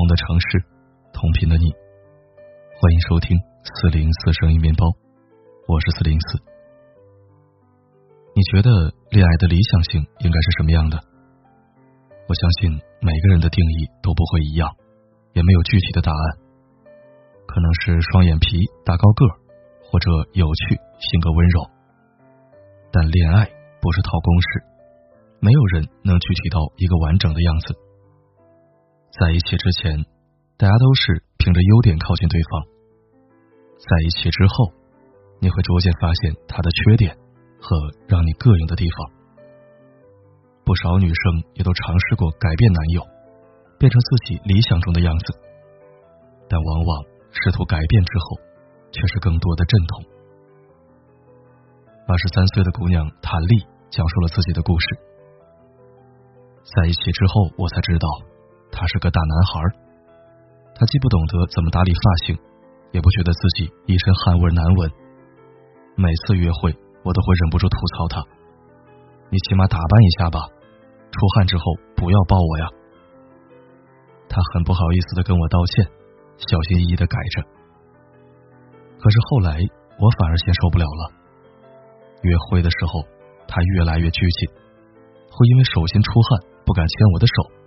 同的城市，同频的你，欢迎收听四零四声音面包，我是四零四。你觉得恋爱的理想性应该是什么样的？我相信每个人的定义都不会一样，也没有具体的答案。可能是双眼皮、大高个，或者有趣、性格温柔。但恋爱不是套公式，没有人能具体到一个完整的样子。在一起之前，大家都是凭着优点靠近对方；在一起之后，你会逐渐发现他的缺点和让你膈应的地方。不少女生也都尝试过改变男友，变成自己理想中的样子，但往往试图改变之后，却是更多的阵痛。二十三岁的姑娘谭丽讲述了自己的故事。在一起之后，我才知道。他是个大男孩，他既不懂得怎么打理发型，也不觉得自己一身汗味难闻。每次约会，我都会忍不住吐槽他：“你起码打扮一下吧，出汗之后不要抱我呀。”他很不好意思的跟我道歉，小心翼翼的改着。可是后来，我反而先受不了了。约会的时候，他越来越拘谨，会因为手心出汗不敢牵我的手。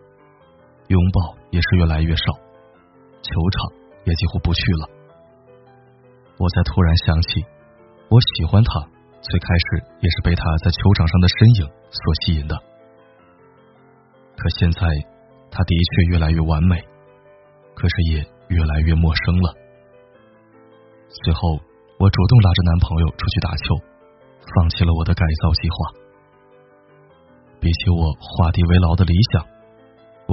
拥抱也是越来越少，球场也几乎不去了。我才突然想起，我喜欢他，最开始也是被他在球场上的身影所吸引的。可现在，他的确越来越完美，可是也越来越陌生了。最后，我主动拉着男朋友出去打球，放弃了我的改造计划。比起我画地为牢的理想。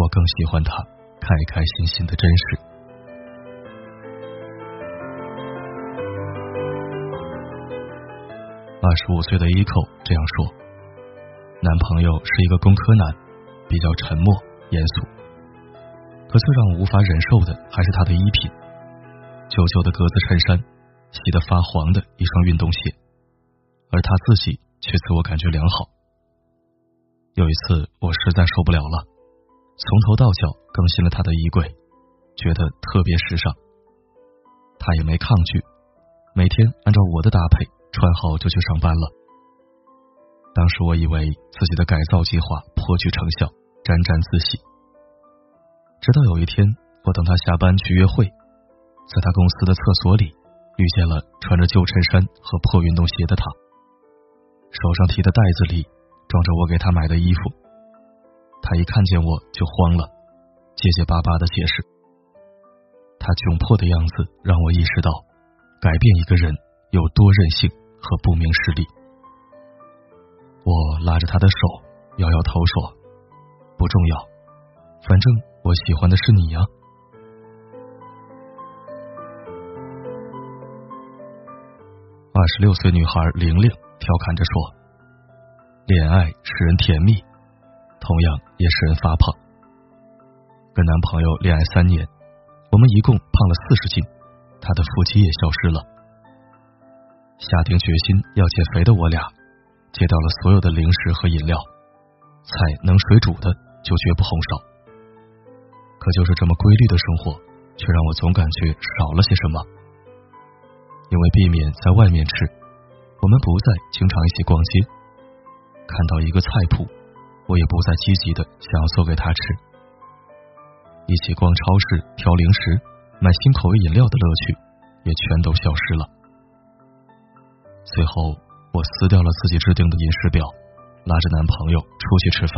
我更喜欢他开开心心的真实。二十五岁的 Eco 这样说：“男朋友是一个工科男，比较沉默严肃。可最让我无法忍受的还是他的衣品：旧旧的格子衬衫，洗得发黄的一双运动鞋，而他自己却自我感觉良好。有一次，我实在受不了了。”从头到脚更新了他的衣柜，觉得特别时尚。他也没抗拒，每天按照我的搭配穿好就去上班了。当时我以为自己的改造计划颇具成效，沾沾自喜。直到有一天，我等他下班去约会，在他公司的厕所里遇见了穿着旧衬衫和破运动鞋的他，手上提的袋子里装着我给他买的衣服。他一看见我就慌了，结结巴巴的解释。他窘迫的样子让我意识到，改变一个人有多任性和不明事理。我拉着他的手，摇摇头说：“不重要，反正我喜欢的是你呀。”二十六岁女孩玲玲调侃着说：“恋爱使人甜蜜。”同样也使人发胖。跟男朋友恋爱三年，我们一共胖了四十斤，他的腹肌也消失了。下定决心要减肥的我俩，戒掉了所有的零食和饮料，菜能水煮的就绝不红烧。可就是这么规律的生活，却让我总感觉少了些什么。因为避免在外面吃，我们不再经常一起逛街，看到一个菜谱。我也不再积极的想要做给他吃，一起逛超市挑零食、买新口味饮料的乐趣也全都消失了。最后，我撕掉了自己制定的饮食表，拉着男朋友出去吃饭，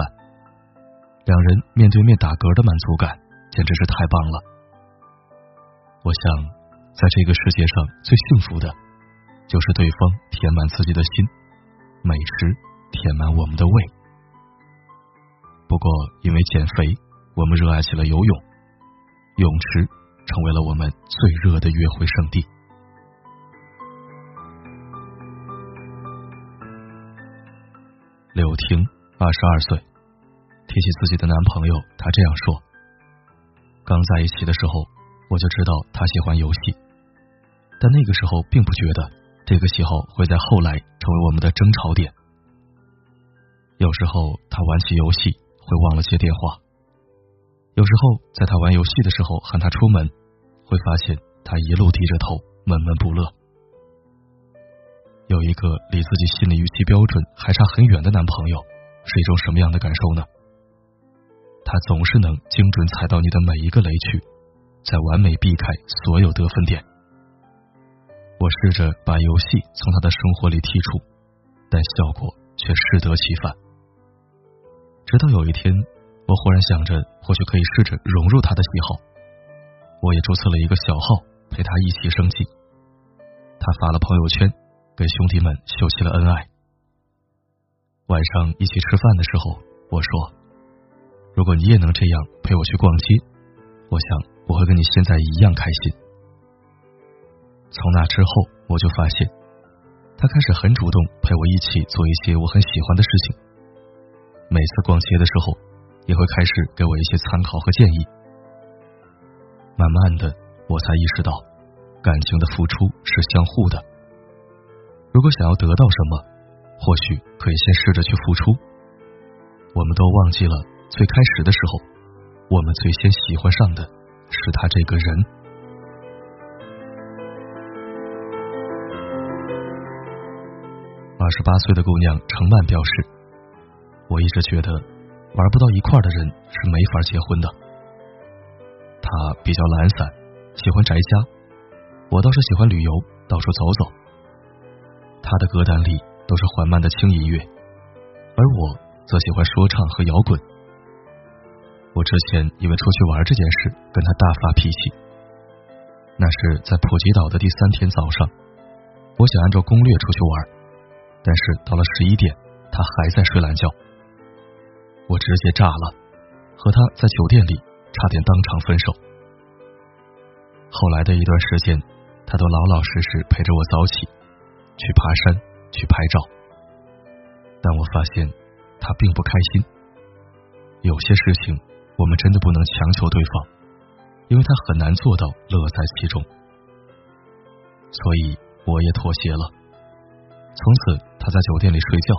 两人面对面打嗝的满足感简直是太棒了。我想，在这个世界上最幸福的，就是对方填满自己的心，美食填满我们的胃。不过，因为减肥，我们热爱起了游泳，泳池成为了我们最热的约会圣地。柳婷，二十二岁，提起自己的男朋友，她这样说：“刚在一起的时候，我就知道他喜欢游戏，但那个时候并不觉得这个喜好会在后来成为我们的争吵点。有时候他玩起游戏。”会忘了接电话，有时候在他玩游戏的时候喊他出门，会发现他一路低着头，闷闷不乐。有一个离自己心理预期标准还差很远的男朋友，是一种什么样的感受呢？他总是能精准踩到你的每一个雷区，再完美避开所有得分点。我试着把游戏从他的生活里剔除，但效果却适得其反。直到有一天，我忽然想着，或许可以试着融入他的喜好，我也注册了一个小号，陪他一起生气。他发了朋友圈，给兄弟们秀起了恩爱。晚上一起吃饭的时候，我说。如果你也能这样陪我去逛街，我想我会跟你现在一样开心。从那之后，我就发现他开始很主动陪我一起做一些我很喜欢的事情。每次逛街的时候，也会开始给我一些参考和建议。慢慢的，我才意识到感情的付出是相互的。如果想要得到什么，或许可以先试着去付出。我们都忘记了。最开始的时候，我们最先喜欢上的是他这个人。二十八岁的姑娘程曼表示：“我一直觉得玩不到一块的人是没法结婚的。他比较懒散，喜欢宅家，我倒是喜欢旅游，到处走走。他的歌单里都是缓慢的轻音乐，而我则喜欢说唱和摇滚。”我之前因为出去玩这件事跟他大发脾气，那是在普吉岛的第三天早上，我想按照攻略出去玩，但是到了十一点，他还在睡懒觉，我直接炸了，和他在酒店里差点当场分手。后来的一段时间，他都老老实实陪着我早起，去爬山，去拍照，但我发现他并不开心，有些事情。我们真的不能强求对方，因为他很难做到乐在其中，所以我也妥协了。从此他在酒店里睡觉，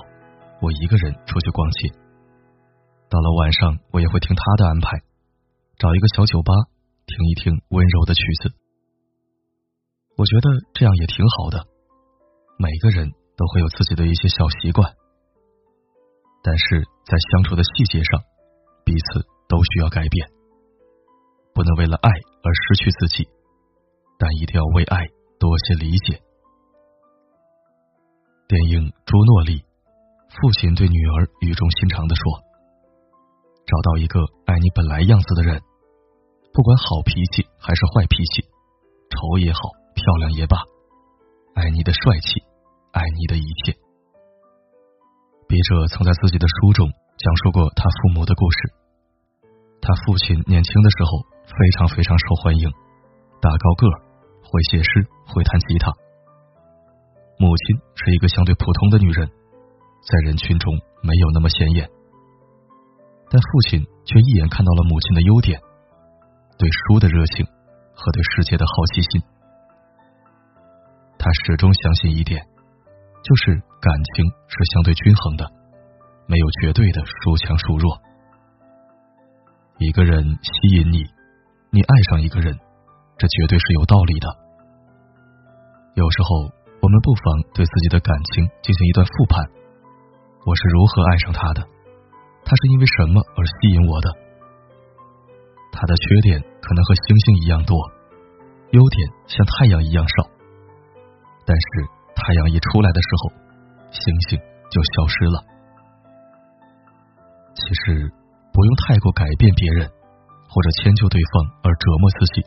我一个人出去逛街。到了晚上，我也会听他的安排，找一个小酒吧听一听温柔的曲子。我觉得这样也挺好的。每个人都会有自己的一些小习惯，但是在相处的细节上，彼此。都需要改变，不能为了爱而失去自己，但一定要为爱多些理解。电影《朱诺》里，父亲对女儿语重心长的说：“找到一个爱你本来样子的人，不管好脾气还是坏脾气，丑也好，漂亮也罢，爱你的帅气，爱你的一切。”笔者曾在自己的书中讲述过他父母的故事。他父亲年轻的时候非常非常受欢迎，大高个儿，会写诗，会弹吉他。母亲是一个相对普通的女人，在人群中没有那么显眼，但父亲却一眼看到了母亲的优点，对书的热情和对世界的好奇心。他始终相信一点，就是感情是相对均衡的，没有绝对的孰强孰弱。一个人吸引你，你爱上一个人，这绝对是有道理的。有时候，我们不妨对自己的感情进行一段复盘：我是如何爱上他的？他是因为什么而吸引我的？他的缺点可能和星星一样多，优点像太阳一样少。但是，太阳一出来的时候，星星就消失了。其实。不用太过改变别人，或者迁就对方而折磨自己。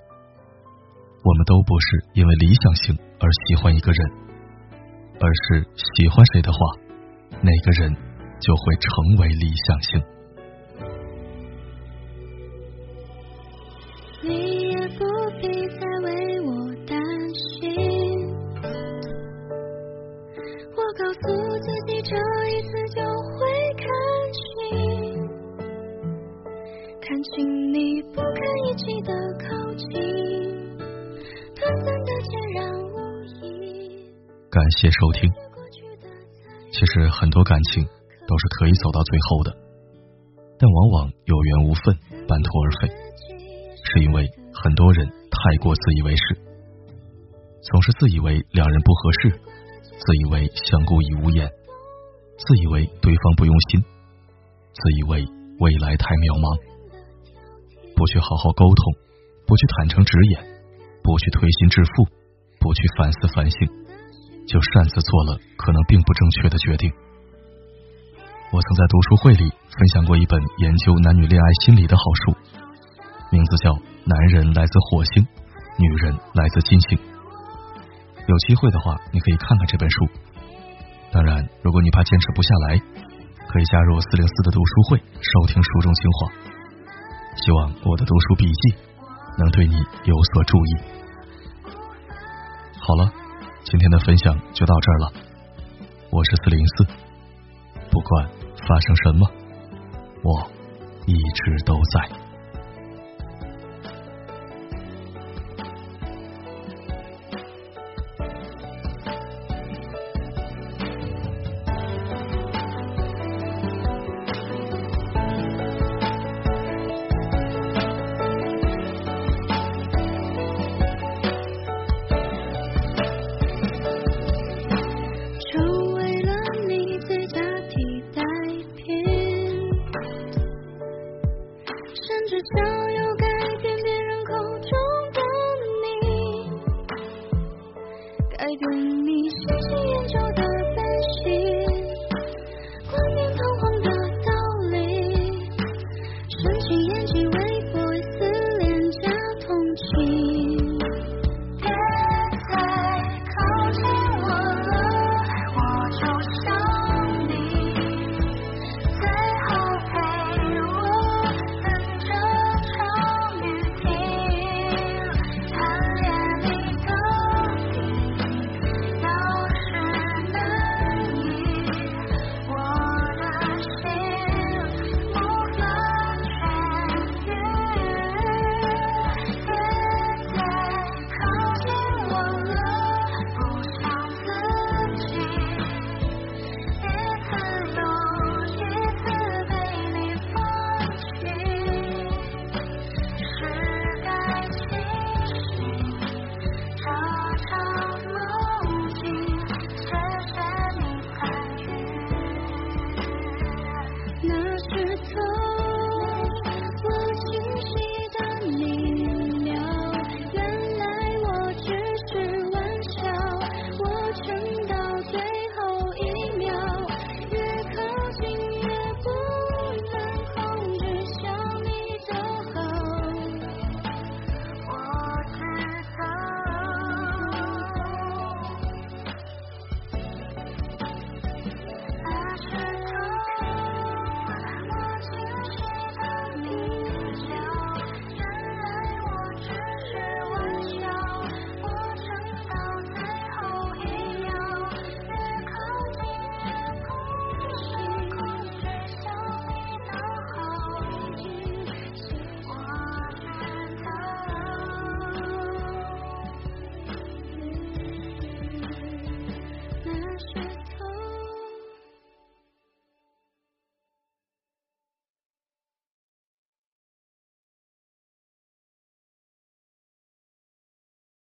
我们都不是因为理想型而喜欢一个人，而是喜欢谁的话，那个人就会成为理想型。你也不必再为我担心，我告诉自己这一次就会看清。看清你不堪一击的靠近，短暂的孑然无依。感谢收听。其实很多感情都是可以走到最后的，但往往有缘无分，半途而废，是因为很多人太过自以为是，总是自以为两人不合适，自以为相顾已无言，自以为对方不用心，自以为未来太渺茫，不去好好沟通，不去坦诚直言，不去推心置腹，不去反思反省，就擅自做了可能并不正确的决定。我曾在读书会里分享过一本研究男女恋爱心理的好书，名字叫《男人来自火星，女人来自金星》。有机会的话，你可以看看这本书。当然，如果你怕坚持不下来，可以加入四零四的读书会，收听书中精华。希望我的读书笔记能对你有所注意。好了，今天的分享就到这儿了。我是四零四。不管发生什么，我一直都在。